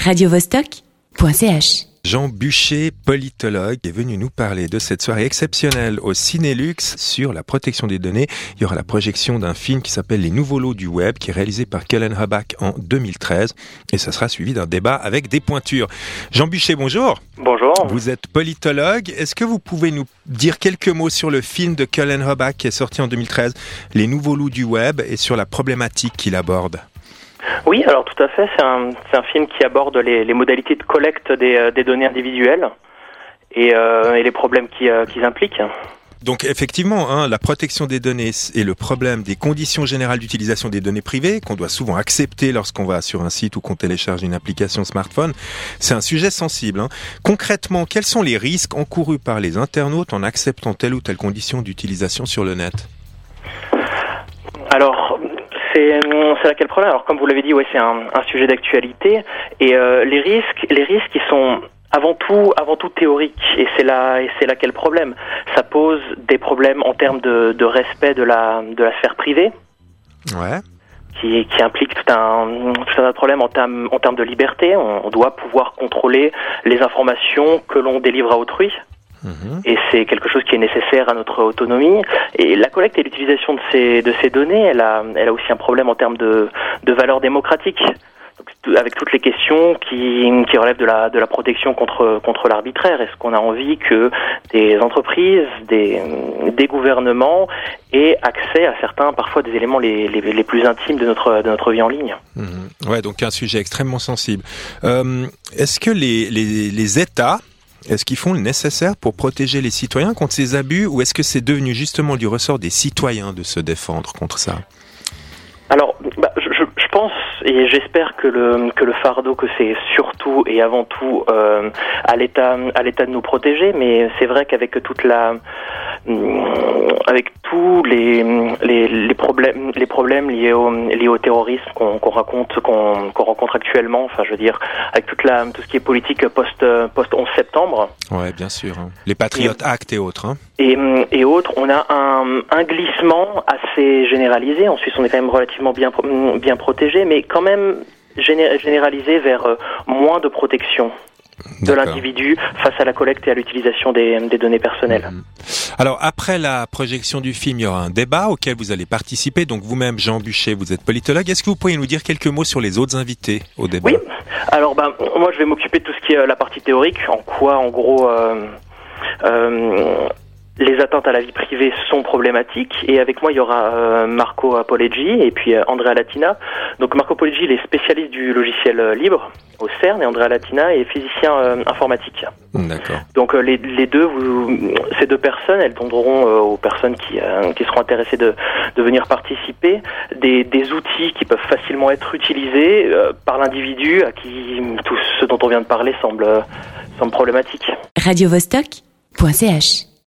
radiovostok.ch Jean Bûcher, politologue, est venu nous parler de cette soirée exceptionnelle au Cinélux sur la protection des données. Il y aura la projection d'un film qui s'appelle Les Nouveaux Lots du Web, qui est réalisé par Kellen Habak en 2013. Et ça sera suivi d'un débat avec des pointures. Jean Bûcher, bonjour. Bonjour. Vous êtes politologue. Est-ce que vous pouvez nous dire quelques mots sur le film de Kellen Habak qui est sorti en 2013, Les Nouveaux Loups du Web, et sur la problématique qu'il aborde? Oui, alors tout à fait. C'est un, film qui aborde les, les modalités de collecte des, euh, des données individuelles et, euh, et les problèmes qui, euh, qu'ils impliquent. Donc effectivement, hein, la protection des données et le problème des conditions générales d'utilisation des données privées, qu'on doit souvent accepter lorsqu'on va sur un site ou qu'on télécharge une application smartphone, c'est un sujet sensible. hein. Concrètement, quels sont les risques encourus par les internautes en acceptant telle ou telle condition d'utilisation sur le net? Alors, c'est, là quel problème Alors, comme vous l'avez dit, ouais, c'est un, un sujet d'actualité et euh, les risques, les risques, ils sont avant tout, avant tout théoriques et c'est là, et c'est là quel problème. Ça pose des problèmes en termes de, de respect de la, de la sphère privée. Ouais. qui, qui implique tout un, tout un problèmes en termes, en termes de liberté. On, on doit pouvoir contrôler les informations que l'on délivre à autrui. Mhm. Et c'est quelque chose qui est nécessaire à notre autonomie. Et la collecte et l'utilisation de ces, de ces données, elle a, elle a aussi un problème en termes de, de valeur démocratique. Avec toutes les questions qui, qui relèvent de la, de la protection contre, contre l'arbitraire. Est-ce qu'on a envie que des entreprises, des, des gouvernements aient accès à certains, parfois des éléments les, les, les plus intimes de notre, de notre vie en ligne? Mhm. Ouais, donc un sujet extrêmement sensible. Euh, est-ce que les, les, les États, est-ce qu'ils font le nécessaire pour protéger les citoyens contre ces abus ou est-ce que c'est devenu justement du ressort des citoyens de se défendre contre ça? Alors, bah, je, pense et j'espère que le que le fardeau que c'est surtout et avant tout euh, à l'État de nous protéger, mais c'est vrai qu'avec toute la avec tous les, les les problèmes les problèmes liés au liés au terrorisme qu'on raconte qu'on rencontre actuellement, enfin je veux dire avec toute la tout ce qui est politique post post 11 septembre, Ouais, bien sûr. hein. Les Patriot Act et autres. Hein. et, et autres, on a un, un glissement assez généralisé. En Suisse, on est quand même relativement bien, bien protégé, mais quand même géné- généralisé vers euh, moins de protection de l'individu face à la collecte et à l'utilisation des, des données personnelles. Mhm. Alors après la projection du film, il y aura un débat auquel vous allez participer. Donc vous-même, Jean Bûcher, vous êtes politologue. Est-ce que vous pourriez nous dire quelques mots sur les autres invités au débat? Oui. Alors, ben, moi, je vais m'occuper de tout ce qui est euh, la partie théorique, en quoi, en gros, euh, euh, les atteintes à la vie privée sont problématiques. Et avec moi, il y aura euh, Marco Apolleggi et puis euh, Andrea Latina. Donc, Marco Apolleggi, il est spécialiste du logiciel euh, libre au CERN et Andrea Latina est physicien euh, informatique. D'accord. Donc euh, les, les deux, vous, ces deux personnes, elles donneront euh, aux personnes qui, euh, qui seront intéressées de, de venir participer des, des outils qui peuvent facilement être utilisés euh, par l'individu à qui tout ce dont on vient de parler semble, semble problématique. radiovostok.ch